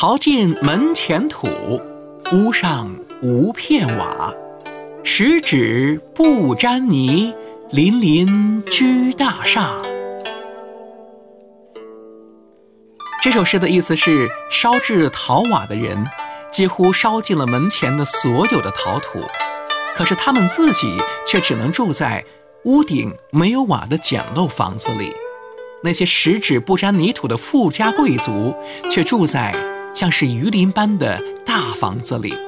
陶尽门前土，屋上无片瓦。十指不沾泥，邻邻居大厦。这首诗的意思是，烧制陶瓦的人几乎烧尽了门前的所有的陶土，可是他们自己却只能住在屋顶没有瓦的简陋房子里。那些十指不沾泥土的富家贵族，却住在像是鱼鳞般的大房子里。